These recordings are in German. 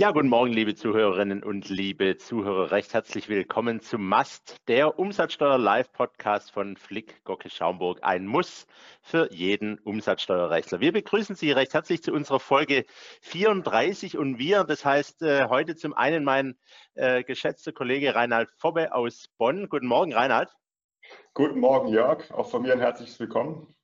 Ja, guten Morgen, liebe Zuhörerinnen und liebe Zuhörer. Recht herzlich willkommen zum Mast, der Umsatzsteuer Live-Podcast von Flick Gocke Schaumburg. Ein Muss für jeden Umsatzsteuerrechtler. Wir begrüßen Sie recht herzlich zu unserer Folge 34 und wir, das heißt äh, heute zum einen mein äh, geschätzter Kollege Reinhard Fobbe aus Bonn. Guten Morgen, Reinhard. Guten Morgen, Jörg. Auch von mir ein herzliches Willkommen.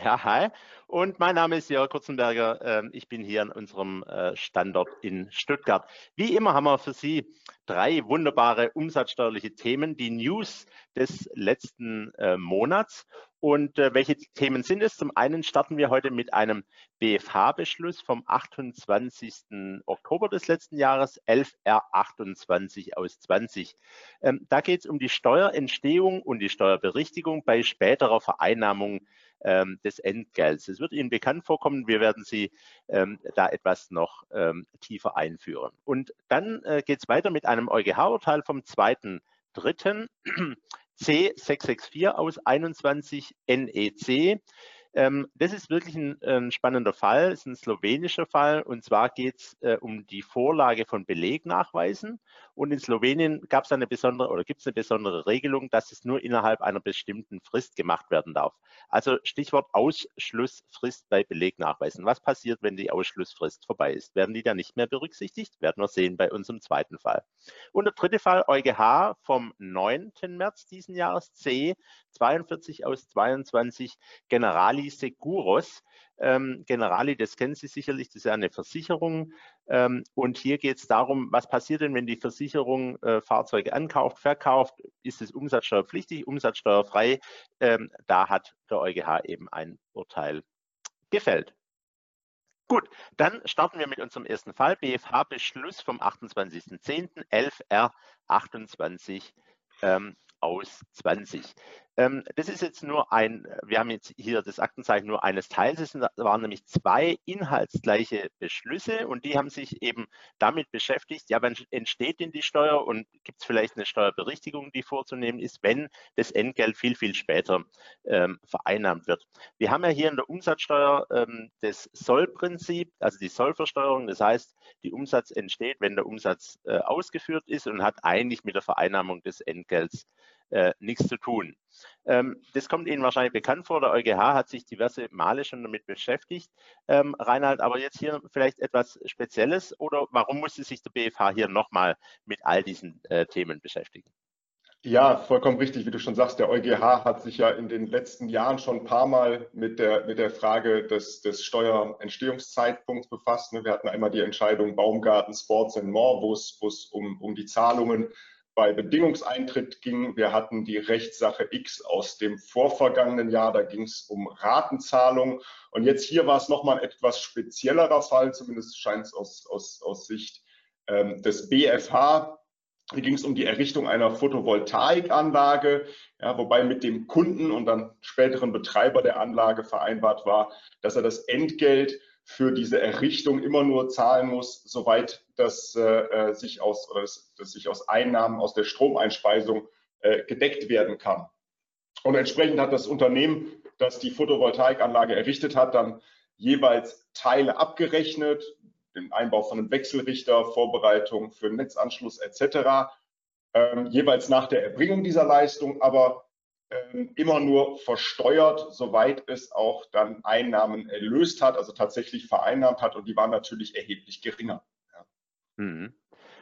Ja, hi. Und mein Name ist Jörg Kurzenberger. Ähm, ich bin hier an unserem äh, Standort in Stuttgart. Wie immer haben wir für Sie drei wunderbare umsatzsteuerliche Themen, die News des letzten äh, Monats. Und äh, welche Themen sind es? Zum einen starten wir heute mit einem BFH-Beschluss vom 28. Oktober des letzten Jahres, 11R28 aus 20. Ähm, da geht es um die Steuerentstehung und die Steuerberichtigung bei späterer Vereinnahmung ähm, des Entgelts. Es wird Ihnen bekannt vorkommen, wir werden Sie ähm, da etwas noch ähm, tiefer einführen. Und dann äh, geht es weiter mit einem EuGH-Urteil vom 2.3. C664 aus 21 NEC. Ähm, das ist wirklich ein, ein, spannender Fall, ist ein slowenischer Fall und zwar geht es äh, um die Vorlage von Belegnachweisen und in Slowenien gab es eine besondere oder gibt es eine besondere Regelung, dass es nur innerhalb einer bestimmten Frist gemacht werden darf. Also Stichwort Ausschlussfrist bei Belegnachweisen. Was passiert, wenn die Ausschlussfrist vorbei ist? Werden die dann nicht mehr berücksichtigt? Werden wir sehen bei unserem zweiten Fall. Und der dritte Fall EuGH vom 9. März diesen Jahres C 42 aus 22 Generali Generali Seguros. Ähm, Generali, das kennen Sie sicherlich, das ist ja eine Versicherung. Ähm, und hier geht es darum, was passiert denn, wenn die Versicherung äh, Fahrzeuge ankauft, verkauft? Ist es umsatzsteuerpflichtig, umsatzsteuerfrei? Ähm, da hat der EuGH eben ein Urteil gefällt. Gut, dann starten wir mit unserem ersten Fall. BFH-Beschluss vom 28.10. 11R28 ähm, aus 20. Ähm, das ist jetzt nur ein, wir haben jetzt hier das Aktenzeichen nur eines Teils, es waren nämlich zwei inhaltsgleiche Beschlüsse und die haben sich eben damit beschäftigt, ja, wann entsteht denn die Steuer und gibt es vielleicht eine Steuerberichtigung, die vorzunehmen ist, wenn das Entgelt viel, viel später ähm, vereinnahmt wird. Wir haben ja hier in der Umsatzsteuer ähm, das Sollprinzip, also die Sollversteuerung, das heißt, die Umsatz entsteht, wenn der Umsatz äh, ausgeführt ist und hat eigentlich mit der Vereinnahmung des Entgelts äh, nichts zu tun. Ähm, das kommt Ihnen wahrscheinlich bekannt vor. Der EuGH hat sich diverse Male schon damit beschäftigt. Ähm, Reinhard, aber jetzt hier vielleicht etwas Spezielles oder warum musste sich der BFH hier nochmal mit all diesen äh, Themen beschäftigen? Ja, vollkommen richtig, wie du schon sagst. Der EuGH hat sich ja in den letzten Jahren schon ein paar Mal mit der, mit der Frage des, des Steuerentstehungszeitpunkts befasst. Wir hatten einmal die Entscheidung Baumgarten Sports and More, wo es, wo es um, um die Zahlungen bei Bedingungseintritt ging. Wir hatten die Rechtssache X aus dem vorvergangenen Jahr, da ging es um Ratenzahlung. Und jetzt hier war es nochmal ein etwas speziellerer Fall, zumindest scheint es aus, aus, aus Sicht ähm, des BFH. Hier ging es um die Errichtung einer Photovoltaikanlage, ja, wobei mit dem Kunden und dann späteren Betreiber der Anlage vereinbart war, dass er das Entgelt für diese Errichtung immer nur zahlen muss, soweit das, äh, äh, sich, aus, das, das sich aus Einnahmen aus der Stromeinspeisung äh, gedeckt werden kann. Und entsprechend hat das Unternehmen, das die Photovoltaikanlage errichtet hat, dann jeweils Teile abgerechnet, den Einbau von einem Wechselrichter, Vorbereitung für einen Netzanschluss etc., ähm, jeweils nach der Erbringung dieser Leistung, aber immer nur versteuert, soweit es auch dann Einnahmen erlöst hat, also tatsächlich vereinnahmt hat und die waren natürlich erheblich geringer. Ja. Mhm.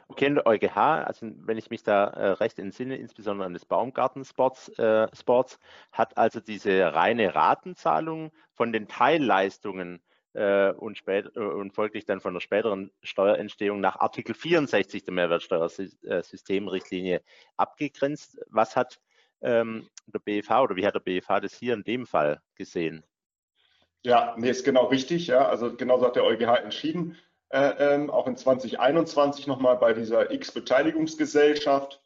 Okay, der EuGH, also wenn ich mich da äh, recht entsinne, insbesondere an das Baumgarten-Sports, äh, Sports, hat also diese reine Ratenzahlung von den Teilleistungen äh, und, spät, äh, und folglich dann von der späteren Steuerentstehung nach Artikel 64 der Mehrwertsteuersystemrichtlinie abgegrenzt. Was hat ähm, der BFH oder wie hat der BFH das hier in dem Fall gesehen? Ja, nee, ist genau richtig. Ja. Also genauso hat der EuGH entschieden. Äh, ähm, auch in 2021 nochmal bei dieser X-Beteiligungsgesellschaft.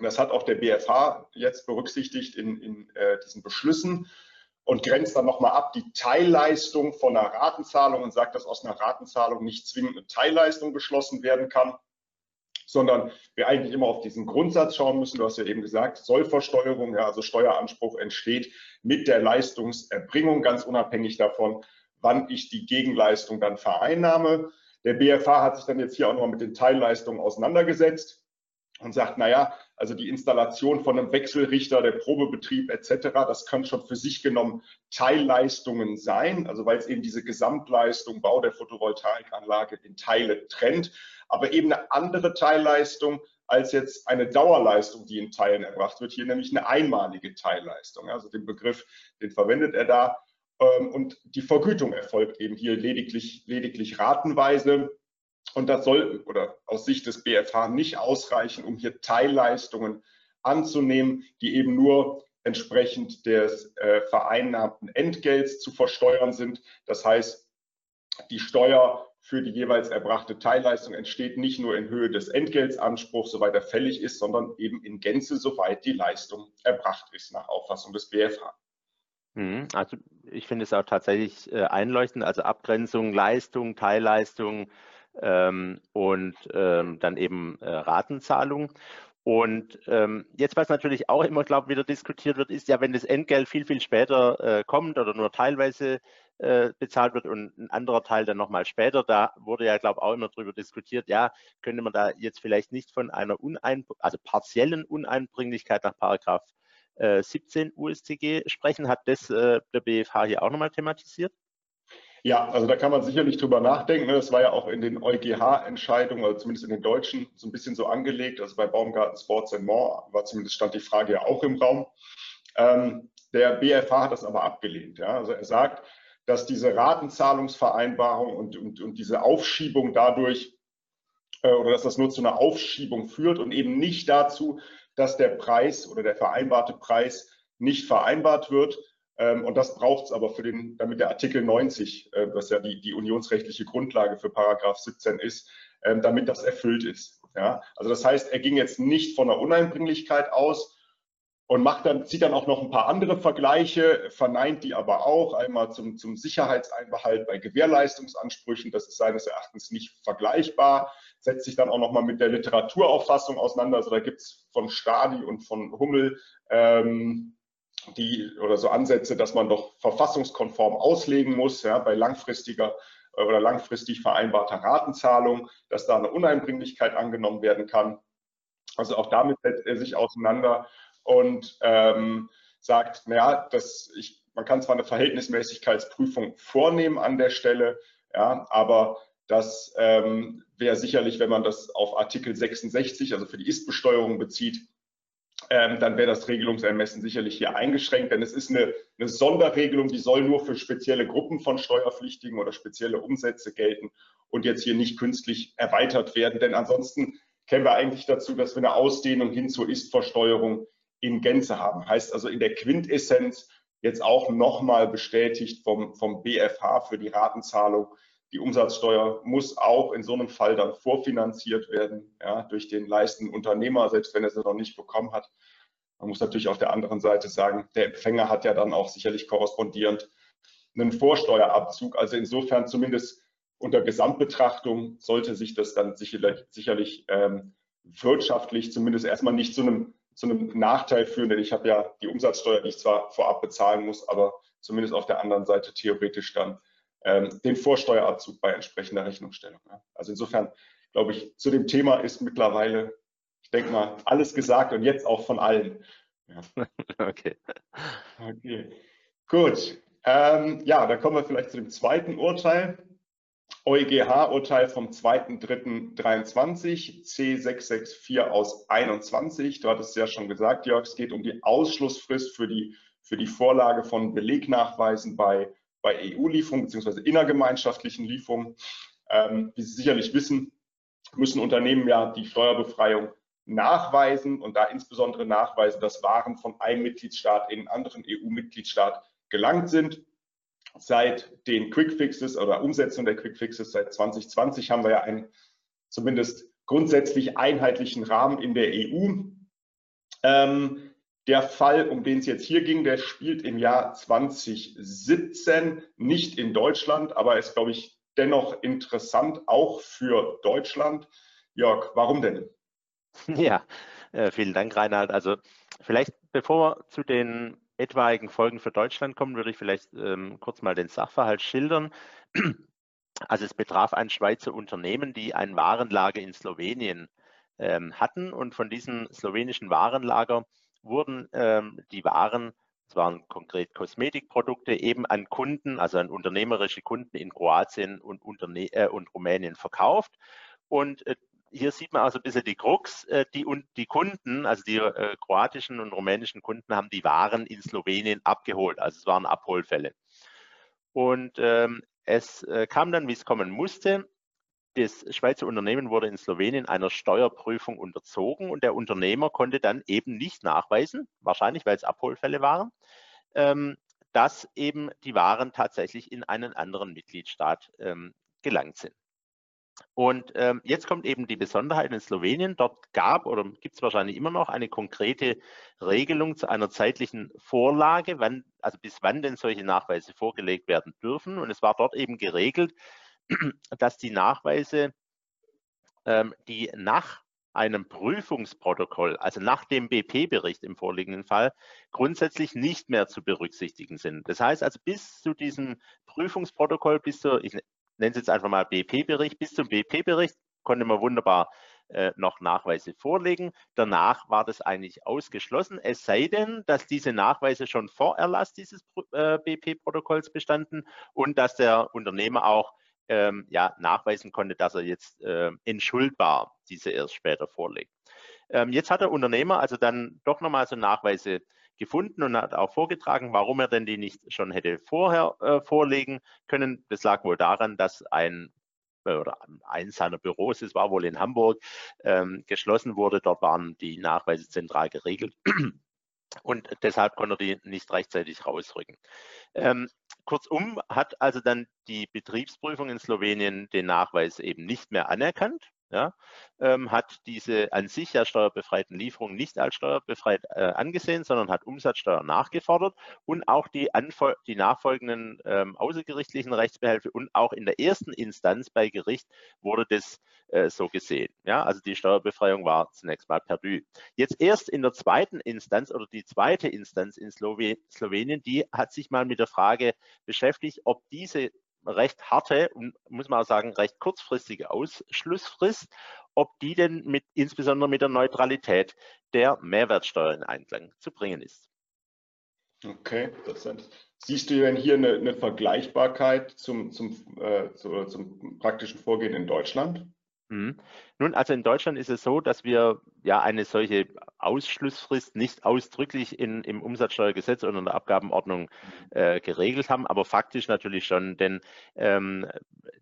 Das hat auch der BFH jetzt berücksichtigt in, in äh, diesen Beschlüssen und grenzt dann nochmal ab die Teilleistung von einer Ratenzahlung und sagt, dass aus einer Ratenzahlung nicht zwingend eine Teilleistung geschlossen werden kann sondern wir eigentlich immer auf diesen Grundsatz schauen müssen. Du hast ja eben gesagt, Sollversteuerung, ja, also Steueranspruch entsteht mit der Leistungserbringung, ganz unabhängig davon, wann ich die Gegenleistung dann vereinnahme. Der BFH hat sich dann jetzt hier auch noch mit den Teilleistungen auseinandergesetzt und sagt, naja, also die Installation von einem Wechselrichter, der Probebetrieb etc., das kann schon für sich genommen Teilleistungen sein, also weil es eben diese Gesamtleistung, Bau der Photovoltaikanlage in Teile trennt, aber eben eine andere Teilleistung als jetzt eine Dauerleistung, die in Teilen erbracht wird, hier nämlich eine einmalige Teilleistung. Also den Begriff, den verwendet er da. Ähm, und die Vergütung erfolgt eben hier lediglich, lediglich ratenweise. Und das soll oder aus Sicht des BFH nicht ausreichen, um hier Teilleistungen anzunehmen, die eben nur entsprechend des äh, vereinnahmten Entgelts zu versteuern sind. Das heißt, die Steuer für die jeweils erbrachte Teilleistung entsteht nicht nur in Höhe des Entgeltsanspruchs, soweit er fällig ist, sondern eben in Gänze, soweit die Leistung erbracht ist, nach Auffassung des BFH. Mhm. Also ich finde es auch tatsächlich äh, einleuchtend, also Abgrenzung, Leistung, Teilleistung, ähm, und ähm, dann eben äh, Ratenzahlung. Und ähm, jetzt, was natürlich auch immer, glaube ich, wieder diskutiert wird, ist ja, wenn das Entgelt viel, viel später äh, kommt oder nur teilweise äh, bezahlt wird und ein anderer Teil dann nochmal später, da wurde ja, glaube ich, auch immer darüber diskutiert, ja, könnte man da jetzt vielleicht nicht von einer unein, also partiellen Uneinbringlichkeit nach Paragraph äh, 17 USTG sprechen. Hat das äh, der BFH hier auch nochmal thematisiert? Ja, also da kann man sicherlich drüber nachdenken. Das war ja auch in den EuGH-Entscheidungen, also zumindest in den deutschen, so ein bisschen so angelegt. Also bei Baumgarten Sports and More war zumindest stand die Frage ja auch im Raum. Ähm, der BFH hat das aber abgelehnt. Ja? Also er sagt, dass diese Ratenzahlungsvereinbarung und, und, und diese Aufschiebung dadurch äh, oder dass das nur zu einer Aufschiebung führt und eben nicht dazu, dass der Preis oder der vereinbarte Preis nicht vereinbart wird, und das braucht es aber für den, damit der Artikel 90, äh, was ja die, die unionsrechtliche Grundlage für Paragraph 17 ist, ähm, damit das erfüllt ist. Ja? Also das heißt, er ging jetzt nicht von der Uneinbringlichkeit aus und macht dann, zieht dann auch noch ein paar andere Vergleiche, verneint die aber auch. Einmal zum, zum Sicherheitseinbehalt bei Gewährleistungsansprüchen, das ist seines Erachtens nicht vergleichbar, setzt sich dann auch nochmal mit der Literaturauffassung auseinander. Also da gibt es von Stadi und von Hummel ähm, die oder so Ansätze, dass man doch verfassungskonform auslegen muss, ja, bei langfristiger äh, oder langfristig vereinbarter Ratenzahlung, dass da eine Uneinbringlichkeit angenommen werden kann. Also auch damit setzt er sich auseinander und ähm, sagt, naja, das, ich, man kann zwar eine Verhältnismäßigkeitsprüfung vornehmen an der Stelle, ja, aber das ähm, wäre sicherlich, wenn man das auf Artikel 66, also für die Ist-Besteuerung bezieht, ähm, dann wäre das Regelungsermessen sicherlich hier eingeschränkt, denn es ist eine, eine, Sonderregelung, die soll nur für spezielle Gruppen von Steuerpflichtigen oder spezielle Umsätze gelten und jetzt hier nicht künstlich erweitert werden, denn ansonsten kämen wir eigentlich dazu, dass wir eine Ausdehnung hin zur Ist-Versteuerung in Gänze haben. Heißt also in der Quintessenz jetzt auch nochmal bestätigt vom, vom BFH für die Ratenzahlung, die Umsatzsteuer muss auch in so einem Fall dann vorfinanziert werden ja, durch den leistenden Unternehmer, selbst wenn er sie noch nicht bekommen hat. Man muss natürlich auf der anderen Seite sagen, der Empfänger hat ja dann auch sicherlich korrespondierend einen Vorsteuerabzug. Also insofern zumindest unter Gesamtbetrachtung sollte sich das dann sicherlich, sicherlich ähm, wirtschaftlich zumindest erstmal nicht zu einem, zu einem Nachteil führen, denn ich habe ja die Umsatzsteuer, die ich zwar vorab bezahlen muss, aber zumindest auf der anderen Seite theoretisch dann ähm, den Vorsteuerabzug bei entsprechender Rechnungsstellung. Ja. Also insofern glaube ich, zu dem Thema ist mittlerweile, ich denke mal, alles gesagt und jetzt auch von allen. Ja. Okay. Okay. Gut. Ähm, ja, dann kommen wir vielleicht zu dem zweiten Urteil. EuGH-Urteil vom 2.3.23, C664 aus 21. Du hattest ja schon gesagt, Jörg, es geht um die Ausschlussfrist für die, für die Vorlage von Belegnachweisen bei bei EU-Lieferungen bzw. innergemeinschaftlichen Lieferungen. Ähm, wie Sie sicherlich wissen, müssen Unternehmen ja die Steuerbefreiung nachweisen und da insbesondere nachweisen, dass Waren von einem Mitgliedstaat in einen anderen EU-Mitgliedstaat gelangt sind. Seit den Quickfixes oder Umsetzung der Quickfixes seit 2020 haben wir ja einen zumindest grundsätzlich einheitlichen Rahmen in der EU. Ähm, der Fall, um den es jetzt hier ging, der spielt im Jahr 2017 nicht in Deutschland, aber ist, glaube ich, dennoch interessant, auch für Deutschland. Jörg, warum denn? Ja, äh, vielen Dank, Reinhard. Also vielleicht, bevor wir zu den etwaigen Folgen für Deutschland kommen, würde ich vielleicht ähm, kurz mal den Sachverhalt schildern. Also es betraf ein Schweizer Unternehmen, die ein Warenlager in Slowenien ähm, hatten und von diesem slowenischen Warenlager wurden ähm, die Waren, es waren konkret Kosmetikprodukte, eben an Kunden, also an unternehmerische Kunden in Kroatien und, Unterne äh, und Rumänien verkauft. Und äh, hier sieht man also ein bisschen die Krux. Äh, die, und die Kunden, also die äh, kroatischen und rumänischen Kunden, haben die Waren in Slowenien abgeholt. Also es waren Abholfälle. Und ähm, es äh, kam dann, wie es kommen musste. Das Schweizer Unternehmen wurde in Slowenien einer Steuerprüfung unterzogen und der Unternehmer konnte dann eben nicht nachweisen, wahrscheinlich weil es Abholfälle waren, ähm, dass eben die Waren tatsächlich in einen anderen Mitgliedstaat ähm, gelangt sind. Und ähm, jetzt kommt eben die Besonderheit in Slowenien. Dort gab oder gibt es wahrscheinlich immer noch eine konkrete Regelung zu einer zeitlichen Vorlage, wann, also bis wann denn solche Nachweise vorgelegt werden dürfen. Und es war dort eben geregelt, dass die Nachweise, ähm, die nach einem Prüfungsprotokoll, also nach dem BP-Bericht im vorliegenden Fall, grundsätzlich nicht mehr zu berücksichtigen sind. Das heißt also bis zu diesem Prüfungsprotokoll, bis zu, ich nenne es jetzt einfach mal BP-Bericht. Bis zum BP-Bericht konnte man wunderbar äh, noch Nachweise vorlegen. Danach war das eigentlich ausgeschlossen, es sei denn, dass diese Nachweise schon vor Erlass dieses äh, BP-Protokolls bestanden und dass der Unternehmer auch ähm, ja, nachweisen konnte, dass er jetzt äh, entschuldbar diese erst später vorlegt. Ähm, jetzt hat der Unternehmer also dann doch nochmal so Nachweise gefunden und hat auch vorgetragen, warum er denn die nicht schon hätte vorher äh, vorlegen können. Das lag wohl daran, dass ein äh, oder eins seiner Büros, es war wohl in Hamburg, ähm, geschlossen wurde. Dort waren die Nachweise zentral geregelt. Und deshalb konnte er die nicht rechtzeitig rausrücken. Ähm, kurzum hat also dann die Betriebsprüfung in Slowenien den Nachweis eben nicht mehr anerkannt ja, ähm, hat diese an sich ja steuerbefreiten Lieferungen nicht als steuerbefreit äh, angesehen, sondern hat Umsatzsteuer nachgefordert und auch die, die nachfolgenden ähm, außergerichtlichen Rechtsbehelfe und auch in der ersten Instanz bei Gericht wurde das äh, so gesehen. Ja, also die Steuerbefreiung war zunächst mal perdu. Jetzt erst in der zweiten Instanz oder die zweite Instanz in Slowe Slowenien, die hat sich mal mit der Frage beschäftigt, ob diese recht harte und muss man auch sagen, recht kurzfristige Ausschlussfrist, ob die denn mit, insbesondere mit der Neutralität der Mehrwertsteuer in Einklang zu bringen ist. Okay, interessant. Siehst du denn hier eine, eine Vergleichbarkeit zum, zum, äh, zu, zum praktischen Vorgehen in Deutschland? Mhm. Nun, also in Deutschland ist es so, dass wir ja eine solche Ausschlussfrist nicht ausdrücklich in, im Umsatzsteuergesetz oder in der Abgabenordnung äh, geregelt haben, aber faktisch natürlich schon, denn ähm,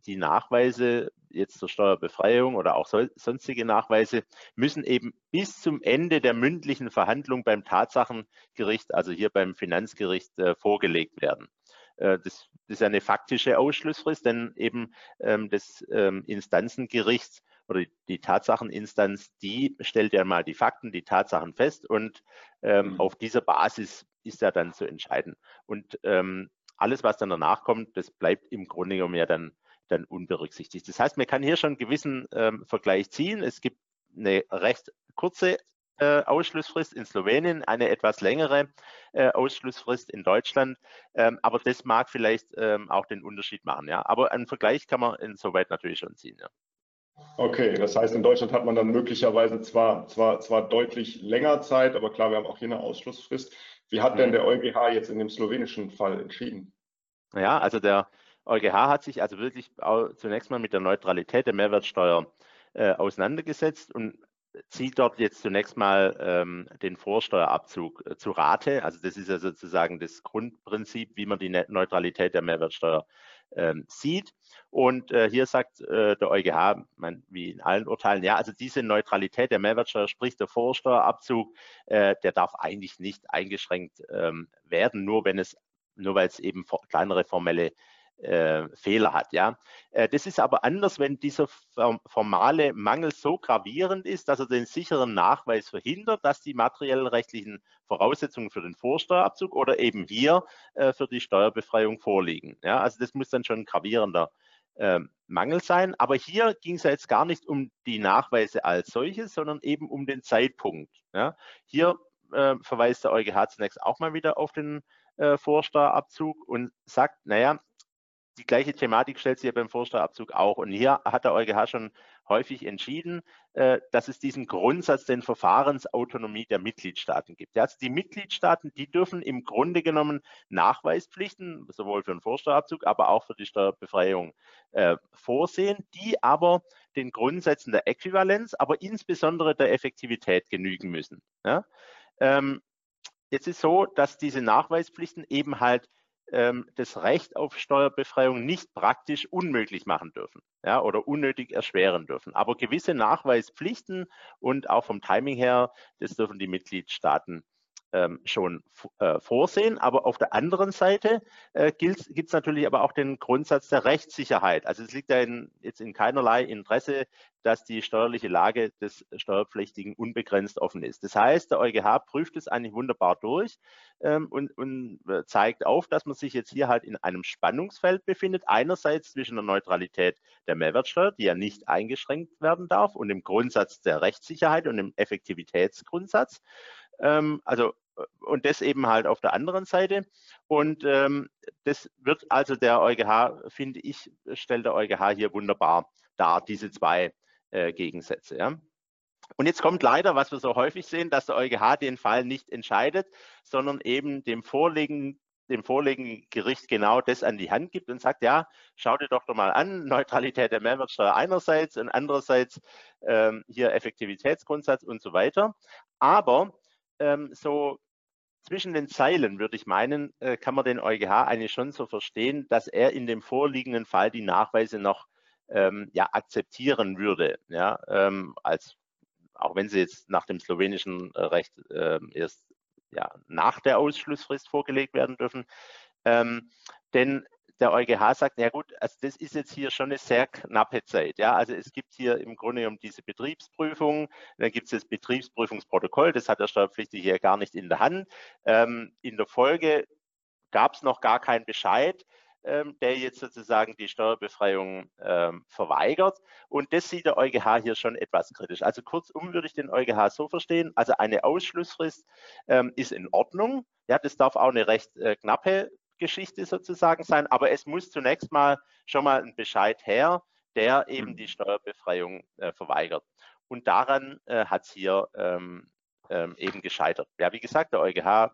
die Nachweise jetzt zur Steuerbefreiung oder auch so, sonstige Nachweise müssen eben bis zum Ende der mündlichen Verhandlung beim Tatsachengericht, also hier beim Finanzgericht, äh, vorgelegt werden. Äh, das, das, ist eine faktische Ausschlussfrist, denn eben ähm, das ähm, Instanzengericht oder die Tatsacheninstanz, die stellt ja mal die Fakten, die Tatsachen fest und ähm, mhm. auf dieser Basis ist ja dann zu entscheiden. Und ähm, alles, was dann danach kommt, das bleibt im Grunde genommen ja dann, dann unberücksichtigt. Das heißt, man kann hier schon einen gewissen ähm, Vergleich ziehen. Es gibt eine recht kurze äh, Ausschlussfrist in Slowenien, eine etwas längere äh, Ausschlussfrist in Deutschland. Ähm, aber das mag vielleicht ähm, auch den Unterschied machen. Ja. Aber einen Vergleich kann man insoweit natürlich schon ziehen. Ja. Okay, das heißt, in Deutschland hat man dann möglicherweise zwar, zwar, zwar deutlich länger Zeit, aber klar, wir haben auch hier eine Ausschlussfrist. Wie hat denn mhm. der EuGH jetzt in dem slowenischen Fall entschieden? Ja, also der EuGH hat sich also wirklich zunächst mal mit der Neutralität der Mehrwertsteuer äh, auseinandergesetzt und zieht dort jetzt zunächst mal ähm, den Vorsteuerabzug äh, zu Rate. Also das ist ja sozusagen das Grundprinzip, wie man die Neutralität der Mehrwertsteuer ähm, sieht. Und äh, hier sagt äh, der EuGH, man, wie in allen Urteilen, ja, also diese Neutralität der Mehrwertsteuer, sprich der Vorsteuerabzug, äh, der darf eigentlich nicht eingeschränkt ähm, werden, nur wenn es, nur weil es eben kleinere formelle äh, Fehler hat. Ja, äh, das ist aber anders, wenn dieser formale Mangel so gravierend ist, dass er den sicheren Nachweis verhindert, dass die materiellen rechtlichen Voraussetzungen für den Vorsteuerabzug oder eben hier äh, für die Steuerbefreiung vorliegen. Ja, also das muss dann schon ein gravierender äh, Mangel sein. Aber hier ging es ja jetzt gar nicht um die Nachweise als solches, sondern eben um den Zeitpunkt. Ja, hier äh, verweist der EuGH zunächst auch mal wieder auf den äh, Vorsteuerabzug und sagt, naja, die gleiche Thematik stellt sich ja beim Vorsteuerabzug auch. Und hier hat der EuGH schon häufig entschieden, äh, dass es diesen Grundsatz der Verfahrensautonomie der Mitgliedstaaten gibt. Also die Mitgliedstaaten, die dürfen im Grunde genommen Nachweispflichten, sowohl für den Vorsteuerabzug, aber auch für die Steuerbefreiung äh, vorsehen, die aber den Grundsätzen der Äquivalenz, aber insbesondere der Effektivität genügen müssen. Ähm, jetzt ist so, dass diese Nachweispflichten eben halt ähm, das Recht auf Steuerbefreiung nicht praktisch unmöglich machen dürfen ja, oder unnötig erschweren dürfen. Aber gewisse Nachweispflichten und auch vom Timing her, das dürfen die Mitgliedstaaten schon äh, vorsehen. Aber auf der anderen Seite äh, gibt es natürlich aber auch den Grundsatz der Rechtssicherheit. Also es liegt ja in, jetzt in keinerlei Interesse, dass die steuerliche Lage des Steuerpflichtigen unbegrenzt offen ist. Das heißt, der EuGH prüft es eigentlich wunderbar durch ähm, und, und äh, zeigt auf, dass man sich jetzt hier halt in einem Spannungsfeld befindet. Einerseits zwischen der Neutralität der Mehrwertsteuer, die ja nicht eingeschränkt werden darf, und dem Grundsatz der Rechtssicherheit und dem Effektivitätsgrundsatz. Ähm, also und das eben halt auf der anderen Seite. Und ähm, das wird also der EuGH, finde ich, stellt der EuGH hier wunderbar dar, diese zwei äh, Gegensätze. Ja. Und jetzt kommt leider, was wir so häufig sehen, dass der EuGH den Fall nicht entscheidet, sondern eben dem vorliegenden dem vorliegenden Gericht genau das an die Hand gibt und sagt, ja, schau dir doch doch mal an, Neutralität der Mehrwertsteuer einerseits und andererseits ähm, hier Effektivitätsgrundsatz und so weiter. Aber ähm, so zwischen den Zeilen, würde ich meinen, äh, kann man den EuGH eigentlich schon so verstehen, dass er in dem vorliegenden Fall die Nachweise noch ähm, ja, akzeptieren würde, ja, ähm, als auch wenn sie jetzt nach dem slowenischen äh, Recht äh, erst ja, nach der Ausschlussfrist vorgelegt werden dürfen. Ähm, denn der EuGH sagt, ja gut, also das ist jetzt hier schon eine sehr knappe Zeit. Ja, also es gibt hier im Grunde genommen diese Betriebsprüfung, dann gibt es das Betriebsprüfungsprotokoll, das hat der Steuerpflichtige hier gar nicht in der Hand. Ähm, in der Folge gab es noch gar keinen Bescheid, ähm, der jetzt sozusagen die Steuerbefreiung ähm, verweigert. Und das sieht der EuGH hier schon etwas kritisch. Also kurzum würde ich den EuGH so verstehen, also eine Ausschlussfrist ähm, ist in Ordnung. Ja, das darf auch eine recht äh, knappe Geschichte sozusagen sein, aber es muss zunächst mal schon mal ein Bescheid her, der eben mhm. die Steuerbefreiung äh, verweigert. Und daran äh, hat es hier ähm, ähm, eben gescheitert. Ja, wie gesagt, der EuGH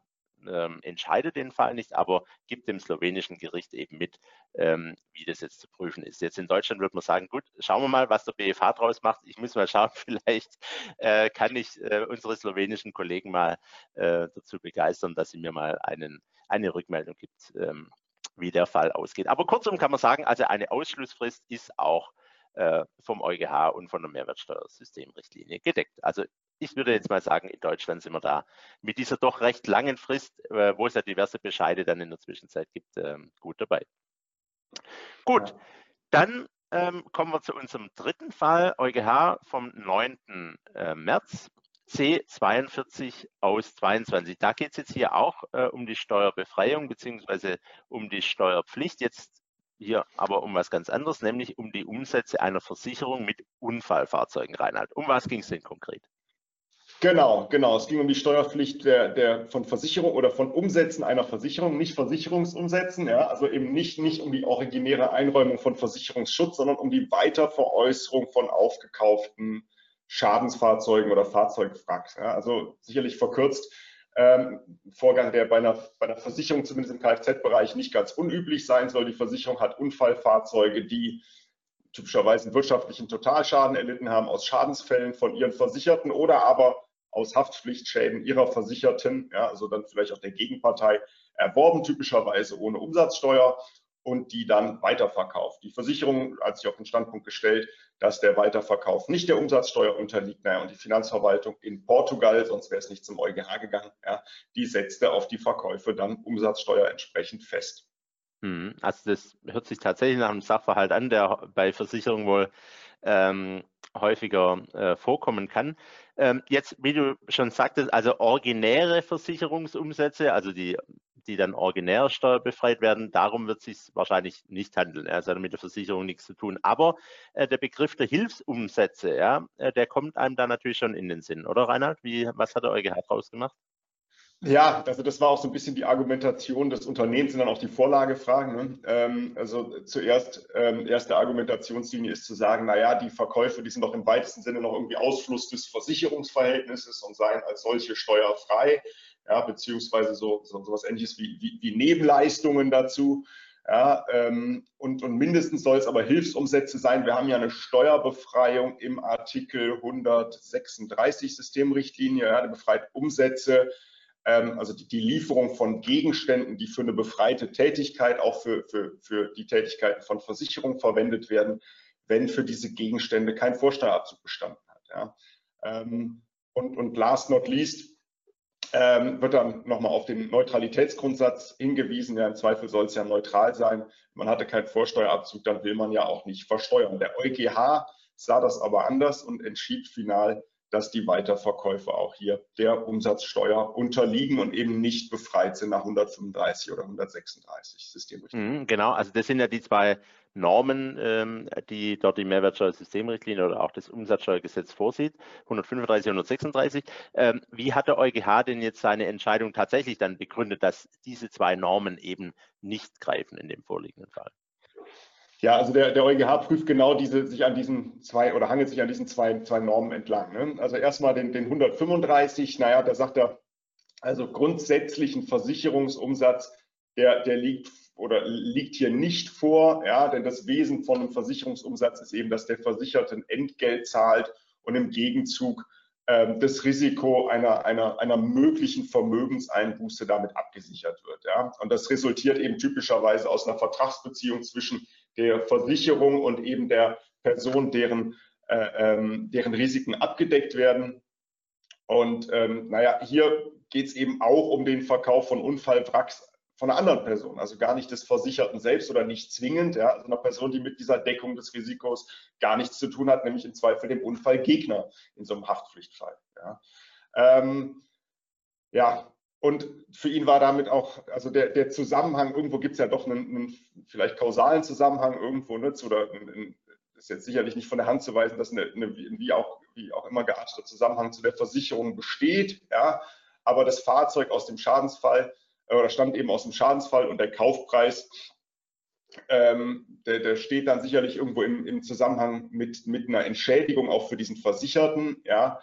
ähm, entscheidet den Fall nicht, aber gibt dem slowenischen Gericht eben mit, ähm, wie das jetzt zu prüfen ist. Jetzt in Deutschland würde man sagen, gut, schauen wir mal, was der BFH draus macht. Ich muss mal schauen, vielleicht äh, kann ich äh, unsere slowenischen Kollegen mal äh, dazu begeistern, dass sie mir mal einen eine Rückmeldung gibt, ähm, wie der Fall ausgeht. Aber kurzum kann man sagen, also eine Ausschlussfrist ist auch äh, vom EuGH und von der Mehrwertsteuersystemrichtlinie gedeckt. Also ich würde jetzt mal sagen, in Deutschland sind wir da mit dieser doch recht langen Frist, äh, wo es ja diverse Bescheide dann in der Zwischenzeit gibt, ähm, gut dabei. Gut, dann ähm, kommen wir zu unserem dritten Fall, EuGH vom 9. Äh, März. C42 aus 22. Da geht es jetzt hier auch äh, um die Steuerbefreiung beziehungsweise um die Steuerpflicht. Jetzt hier aber um was ganz anderes, nämlich um die Umsätze einer Versicherung mit Unfallfahrzeugen, Reinhard. Um was ging es denn konkret? Genau, genau. Es ging um die Steuerpflicht der, der von Versicherung oder von Umsätzen einer Versicherung, nicht Versicherungsumsätzen, ja, also eben nicht, nicht um die originäre Einräumung von Versicherungsschutz, sondern um die Weiterveräußerung von aufgekauften Schadensfahrzeugen oder Fahrzeugwracks. Ja, also sicherlich verkürzt. Ähm, Vorgang, der bei einer, bei einer Versicherung, zumindest im Kfz-Bereich, nicht ganz unüblich sein soll. Die Versicherung hat Unfallfahrzeuge, die typischerweise einen wirtschaftlichen Totalschaden erlitten haben aus Schadensfällen von ihren Versicherten oder aber aus Haftpflichtschäden ihrer Versicherten, ja, also dann vielleicht auch der Gegenpartei, erworben, typischerweise ohne Umsatzsteuer und die dann weiterverkauft. Die Versicherung hat sich auf den Standpunkt gestellt, dass der Weiterverkauf nicht der Umsatzsteuer unterliegt. Naja, und die Finanzverwaltung in Portugal, sonst wäre es nicht zum EuGH gegangen, ja, die setzte auf die Verkäufe dann Umsatzsteuer entsprechend fest. Hm, also das hört sich tatsächlich nach einem Sachverhalt an, der bei Versicherungen wohl ähm, häufiger äh, vorkommen kann. Ähm, jetzt, wie du schon sagtest, also originäre Versicherungsumsätze, also die die dann originär steuerbefreit werden. Darum wird es sich wahrscheinlich nicht handeln. Er hat mit der Versicherung nichts zu tun. Aber äh, der Begriff der Hilfsumsätze, ja, äh, der kommt einem da natürlich schon in den Sinn, oder Reinhard? Wie, was hat der EuGH draus gemacht? Ja, also das war auch so ein bisschen die Argumentation des Unternehmens, sind dann auch die Vorlagefragen. Ne? Ähm, also zuerst, ähm, erste Argumentationslinie ist zu sagen, naja, die Verkäufe, die sind doch im weitesten Sinne noch irgendwie Ausfluss des Versicherungsverhältnisses und seien als solche steuerfrei, ja, beziehungsweise so, so, was ähnliches wie, wie, wie Nebenleistungen dazu. Ja, ähm, und, und mindestens soll es aber Hilfsumsätze sein. Wir haben ja eine Steuerbefreiung im Artikel 136 Systemrichtlinie, ja, der befreit Umsätze also die, die, Lieferung von Gegenständen, die für eine befreite Tätigkeit, auch für, für, für die Tätigkeiten von Versicherungen verwendet werden, wenn für diese Gegenstände kein Vorsteuerabzug bestanden hat. Ja. Ähm, und, und last not least ähm, wird dann nochmal auf den Neutralitätsgrundsatz hingewiesen. Ja, im Zweifel soll es ja neutral sein. Man hatte keinen Vorsteuerabzug, dann will man ja auch nicht versteuern. Der EuGH sah das aber anders und entschied final, dass die Weiterverkäufe auch hier der Umsatzsteuer unterliegen und eben nicht befreit sind nach 135 oder 136 Systemrichtlinien. Mhm, genau, also das sind ja die zwei Normen, ähm, die dort die Mehrwertsteuersystemrichtlinie oder auch das Umsatzsteuergesetz vorsieht, 135 und 136. Ähm, wie hat der EuGH denn jetzt seine Entscheidung tatsächlich dann begründet, dass diese zwei Normen eben nicht greifen in dem vorliegenden Fall? Ja, also der, der EuGH prüft genau diese, sich an diesen zwei oder hangelt sich an diesen zwei, zwei Normen entlang. Ne? Also erstmal den, den 135, naja, da sagt er, also grundsätzlichen Versicherungsumsatz, der, der liegt oder liegt hier nicht vor, ja, denn das Wesen von einem Versicherungsumsatz ist eben, dass der Versicherte ein Entgelt zahlt und im Gegenzug ähm, das Risiko einer, einer, einer möglichen Vermögenseinbuße damit abgesichert wird. Ja. Und das resultiert eben typischerweise aus einer Vertragsbeziehung zwischen der Versicherung und eben der Person, deren, äh, ähm, deren Risiken abgedeckt werden. Und ähm, naja, hier geht es eben auch um den Verkauf von Unfallwracks von einer anderen Person, also gar nicht des Versicherten selbst oder nicht zwingend, ja, also einer Person, die mit dieser Deckung des Risikos gar nichts zu tun hat, nämlich im Zweifel dem Unfallgegner in so einem Haftpflichtfall. Ja, ähm, ja und für ihn war damit auch, also der, der Zusammenhang, irgendwo gibt es ja doch einen, einen, vielleicht kausalen Zusammenhang irgendwo, ne, oder einen, ist jetzt sicherlich nicht von der Hand zu weisen, dass eine, eine wie, auch, wie auch immer gearteter Zusammenhang zu der Versicherung besteht, ja, aber das Fahrzeug aus dem Schadensfall äh, oder stammt eben aus dem Schadensfall und der Kaufpreis, ähm, der, der, steht dann sicherlich irgendwo im, im Zusammenhang mit, mit einer Entschädigung auch für diesen Versicherten, ja,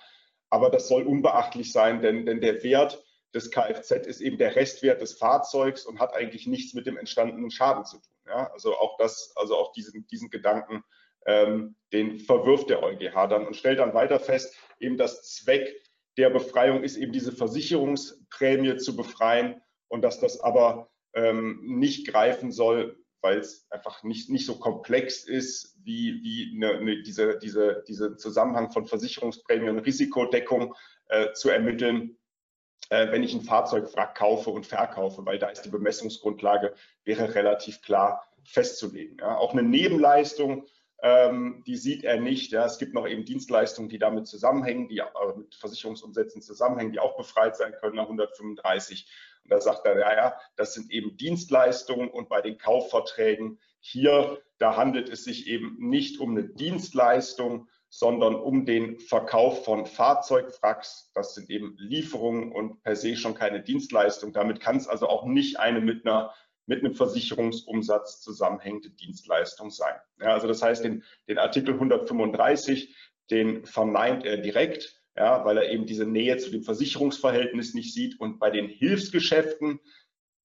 aber das soll unbeachtlich sein, denn, denn der Wert des Kfz ist eben der Restwert des Fahrzeugs und hat eigentlich nichts mit dem entstandenen Schaden zu tun. Ja? Also auch das, also auch diesen, diesen Gedanken, ähm, den verwirft der EuGH dann und stellt dann weiter fest, eben das Zweck der Befreiung ist eben diese Versicherungsprämie zu befreien und dass das aber ähm, nicht greifen soll, weil es einfach nicht, nicht so komplex ist, wie, wie eine, eine, diese, diese, diese Zusammenhang von Versicherungsprämie und Risikodeckung äh, zu ermitteln, äh, wenn ich ein Fahrzeugwrack kaufe und verkaufe, weil da ist die Bemessungsgrundlage, wäre relativ klar festzulegen. Ja. Auch eine Nebenleistung, ähm, die sieht er nicht. Ja. Es gibt noch eben Dienstleistungen, die damit zusammenhängen, die äh, mit Versicherungsumsätzen zusammenhängen, die auch befreit sein können nach 135. Und da sagt er, ja, ja, das sind eben Dienstleistungen und bei den Kaufverträgen hier, da handelt es sich eben nicht um eine Dienstleistung, sondern um den Verkauf von Fahrzeugwracks. Das sind eben Lieferungen und per se schon keine Dienstleistung. Damit kann es also auch nicht eine mit einer mit einem Versicherungsumsatz zusammenhängende Dienstleistung sein. Ja, also das heißt, den, den Artikel 135, den verneint er direkt, ja, weil er eben diese Nähe zu dem Versicherungsverhältnis nicht sieht. Und bei den Hilfsgeschäften,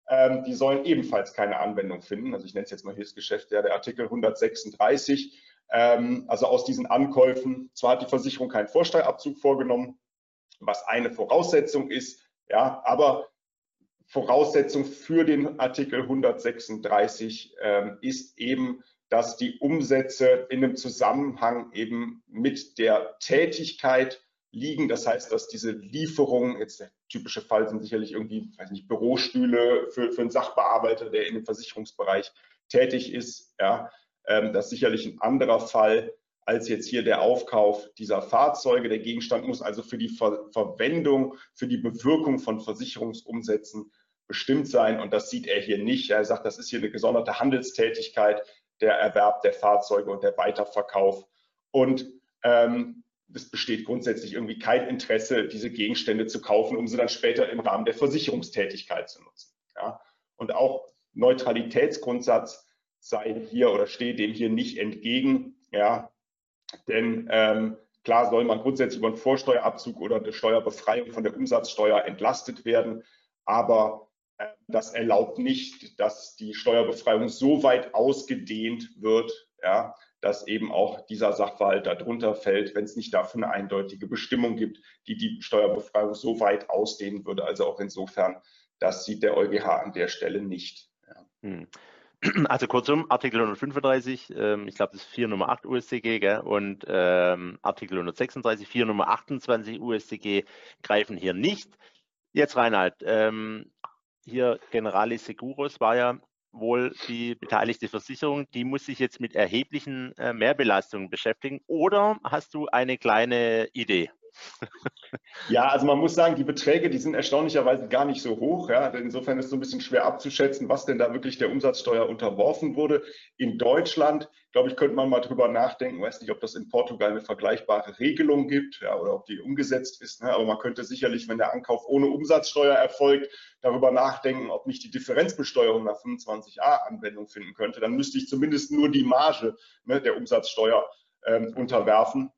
ähm, die sollen ebenfalls keine Anwendung finden. Also ich nenne es jetzt mal Hilfsgeschäfte, ja, der Artikel 136 ähm, also aus diesen Ankäufen, zwar hat die Versicherung keinen Vorsteuerabzug vorgenommen, was eine Voraussetzung ist, ja, aber Voraussetzung für den Artikel 136 ähm, ist eben, dass die Umsätze in einem Zusammenhang eben mit der Tätigkeit liegen. Das heißt, dass diese Lieferungen, jetzt der typische Fall sind sicherlich irgendwie, weiß nicht, Bürostühle für, für einen Sachbearbeiter, der in dem Versicherungsbereich tätig ist, ja, ähm, das ist sicherlich ein anderer Fall als jetzt hier der Aufkauf dieser Fahrzeuge. Der Gegenstand muss also für die Ver Verwendung, für die Bewirkung von Versicherungsumsätzen bestimmt sein. Und das sieht er hier nicht. Er sagt, das ist hier eine gesonderte Handelstätigkeit, der Erwerb der Fahrzeuge und der Weiterverkauf. Und ähm, es besteht grundsätzlich irgendwie kein Interesse, diese Gegenstände zu kaufen, um sie dann später im Rahmen der Versicherungstätigkeit zu nutzen. Ja? Und auch Neutralitätsgrundsatz sei hier oder steht dem hier nicht entgegen. Ja? Denn ähm, klar soll man grundsätzlich über einen Vorsteuerabzug oder eine Steuerbefreiung von der Umsatzsteuer entlastet werden, aber äh, das erlaubt nicht, dass die Steuerbefreiung so weit ausgedehnt wird, ja, dass eben auch dieser Sachverhalt darunter fällt, wenn es nicht dafür eine eindeutige Bestimmung gibt, die die Steuerbefreiung so weit ausdehnen würde. Also auch insofern, das sieht der EuGH an der Stelle nicht. Ja. Hm. Also kurzum, Artikel 135, ähm, ich glaube, das ist 4 Nummer 8 USCG gell? und ähm, Artikel 136, 4 Nummer 28 USCG greifen hier nicht. Jetzt Reinhard, ähm, hier Generalis Seguros war ja wohl die beteiligte Versicherung, die muss sich jetzt mit erheblichen äh, Mehrbelastungen beschäftigen. Oder hast du eine kleine Idee? Ja, also man muss sagen, die Beträge, die sind erstaunlicherweise gar nicht so hoch. Ja. Insofern ist es so ein bisschen schwer abzuschätzen, was denn da wirklich der Umsatzsteuer unterworfen wurde. In Deutschland, glaube ich, könnte man mal drüber nachdenken. Ich weiß nicht, ob das in Portugal eine vergleichbare Regelung gibt ja, oder ob die umgesetzt ist. Ne. Aber man könnte sicherlich, wenn der Ankauf ohne Umsatzsteuer erfolgt, darüber nachdenken, ob nicht die Differenzbesteuerung nach 25a Anwendung finden könnte. Dann müsste ich zumindest nur die Marge ne, der Umsatzsteuer ähm, unterwerfen.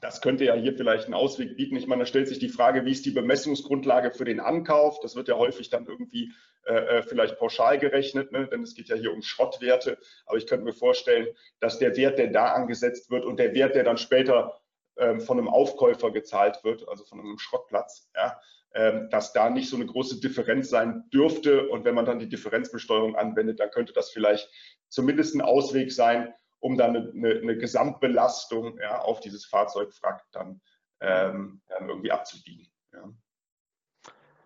Das könnte ja hier vielleicht einen Ausweg bieten. Ich meine, da stellt sich die Frage, wie ist die Bemessungsgrundlage für den Ankauf? Das wird ja häufig dann irgendwie äh, äh, vielleicht pauschal gerechnet, ne? denn es geht ja hier um Schrottwerte. Aber ich könnte mir vorstellen, dass der Wert, der da angesetzt wird und der Wert, der dann später ähm, von einem Aufkäufer gezahlt wird, also von einem Schrottplatz, ja, ähm, dass da nicht so eine große Differenz sein dürfte. Und wenn man dann die Differenzbesteuerung anwendet, dann könnte das vielleicht zumindest ein Ausweg sein, um dann eine, eine, eine Gesamtbelastung ja, auf dieses Fahrzeugwrack dann, ähm, dann irgendwie abzubiegen. Ja.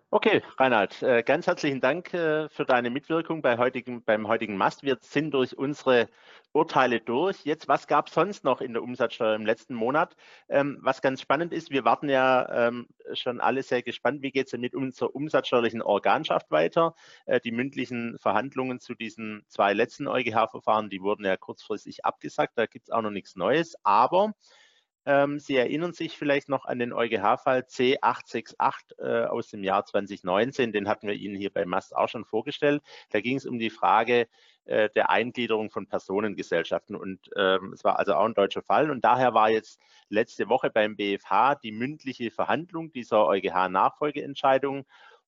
Okay, Reinhard, äh, ganz herzlichen Dank äh, für deine Mitwirkung bei heutigen, beim heutigen Mast. Wir sind durch unsere Urteile durch. Jetzt, was gab es sonst noch in der Umsatzsteuer im letzten Monat? Ähm, was ganz spannend ist, wir warten ja ähm, schon alle sehr gespannt, wie geht es denn mit unserer umsatzsteuerlichen Organschaft weiter? Äh, die mündlichen Verhandlungen zu diesen zwei letzten EuGH-Verfahren, die wurden ja kurzfristig abgesagt, da gibt es auch noch nichts Neues, aber ähm, Sie erinnern sich vielleicht noch an den EuGH-Fall C868 äh, aus dem Jahr 2019. Den hatten wir Ihnen hier bei MAST auch schon vorgestellt. Da ging es um die Frage äh, der Eingliederung von Personengesellschaften. Und ähm, es war also auch ein deutscher Fall. Und daher war jetzt letzte Woche beim BFH die mündliche Verhandlung dieser EuGH-Nachfolgeentscheidung.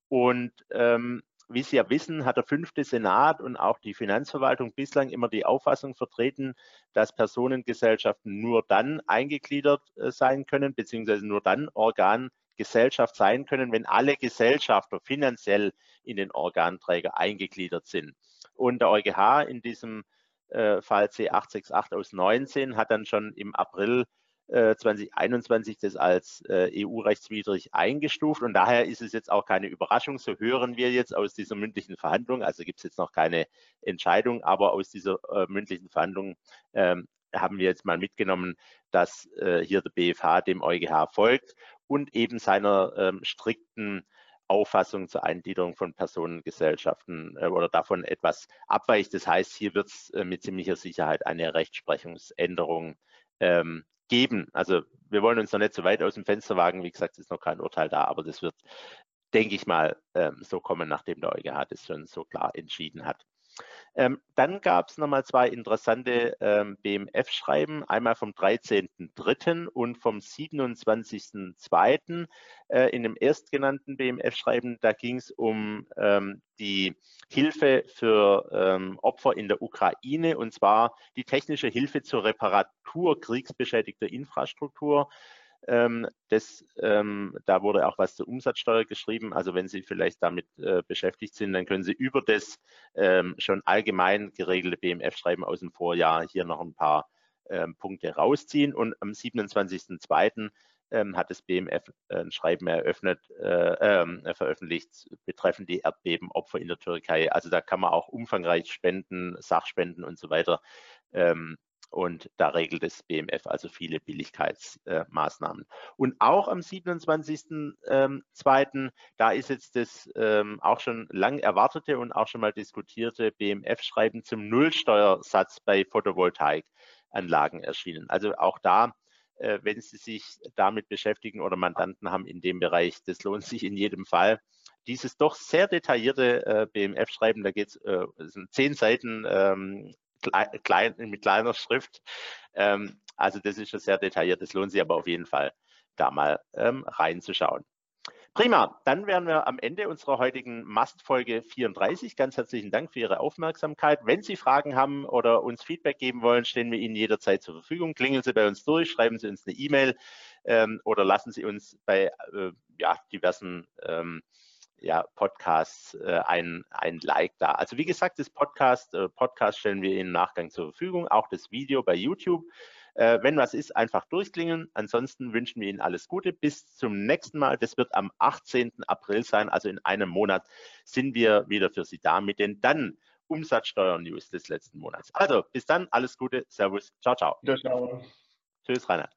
Und ähm, wie Sie ja wissen, hat der fünfte Senat und auch die Finanzverwaltung bislang immer die Auffassung vertreten, dass Personengesellschaften nur dann eingegliedert äh, sein können, beziehungsweise nur dann Organgesellschaft sein können, wenn alle Gesellschafter finanziell in den Organträger eingegliedert sind. Und der EuGH in diesem äh, Fall C868 aus 19 hat dann schon im April 2021 äh, das als äh, EU-rechtswidrig eingestuft und daher ist es jetzt auch keine Überraschung, so hören wir jetzt aus dieser mündlichen Verhandlung, also gibt es jetzt noch keine Entscheidung, aber aus dieser äh, mündlichen Verhandlung ähm, haben wir jetzt mal mitgenommen, dass äh, hier der BFH dem EuGH folgt und eben seiner ähm, strikten Auffassung zur Eingliederung von Personengesellschaften äh, oder davon etwas abweicht. Das heißt, hier wird es äh, mit ziemlicher Sicherheit eine Rechtsprechungsänderung ähm, geben. Also wir wollen uns noch nicht so weit aus dem Fenster wagen. Wie gesagt, es ist noch kein Urteil da, aber das wird, denke ich mal, ähm, so kommen, nachdem der EuGH das schon so klar entschieden hat. Ähm, dann gab es nochmal zwei interessante ähm, BMF-Schreiben, einmal vom 13.03. und vom 27.02. Äh, in dem erstgenannten BMF-Schreiben, da ging es um ähm, die Hilfe für ähm, Opfer in der Ukraine und zwar die technische Hilfe zur Reparatur kriegsbeschädigter Infrastruktur. Ähm, das, ähm, da wurde auch was zur Umsatzsteuer geschrieben. Also wenn Sie vielleicht damit äh, beschäftigt sind, dann können Sie über das ähm, schon allgemein geregelte BMF-Schreiben aus dem Vorjahr hier noch ein paar Punkte rausziehen. Und am 27.02. Ähm, hat das BMF äh, ein Schreiben eröffnet, äh, ähm, veröffentlicht betreffend die Erdbebenopfer in der Türkei. Also da kann man auch umfangreich spenden, Sachspenden und so weiter ähm, und da regelt das BMF also viele Billigkeitsmaßnahmen. und auch am 27.02., ähm, da ist jetzt das ähm, auch schon lang erwartete und auch schon mal diskutierte BMF-Schreiben zum Nullsteuersatz bei Photovoltaikanlagen erschienen. Also auch da äh, wenn Sie sich damit beschäftigen oder Mandanten haben in dem Bereich. Das lohnt sich in jedem Fall. Dieses doch sehr detaillierte äh, BMF-Schreiben, da geht es äh, sind zehn Seiten ähm, klein, mit kleiner Schrift. Ähm, also das ist schon sehr detailliert. Das lohnt sich aber auf jeden Fall, da mal ähm, reinzuschauen. Prima, dann wären wir am Ende unserer heutigen Mast-Folge 34. Ganz herzlichen Dank für Ihre Aufmerksamkeit. Wenn Sie Fragen haben oder uns Feedback geben wollen, stehen wir Ihnen jederzeit zur Verfügung. Klingeln Sie bei uns durch, schreiben Sie uns eine E-Mail ähm, oder lassen Sie uns bei äh, ja, diversen ähm, ja, Podcasts äh, ein, ein Like da. Also wie gesagt, das Podcast, äh, Podcast stellen wir Ihnen im Nachgang zur Verfügung, auch das Video bei YouTube. Äh, wenn was ist, einfach durchklingeln. Ansonsten wünschen wir Ihnen alles Gute. Bis zum nächsten Mal. Das wird am 18. April sein, also in einem Monat sind wir wieder für Sie da mit den dann Umsatzsteuer-News des letzten Monats. Also bis dann, alles Gute, Servus, ciao, ciao. ciao. Tschüss, Rainer.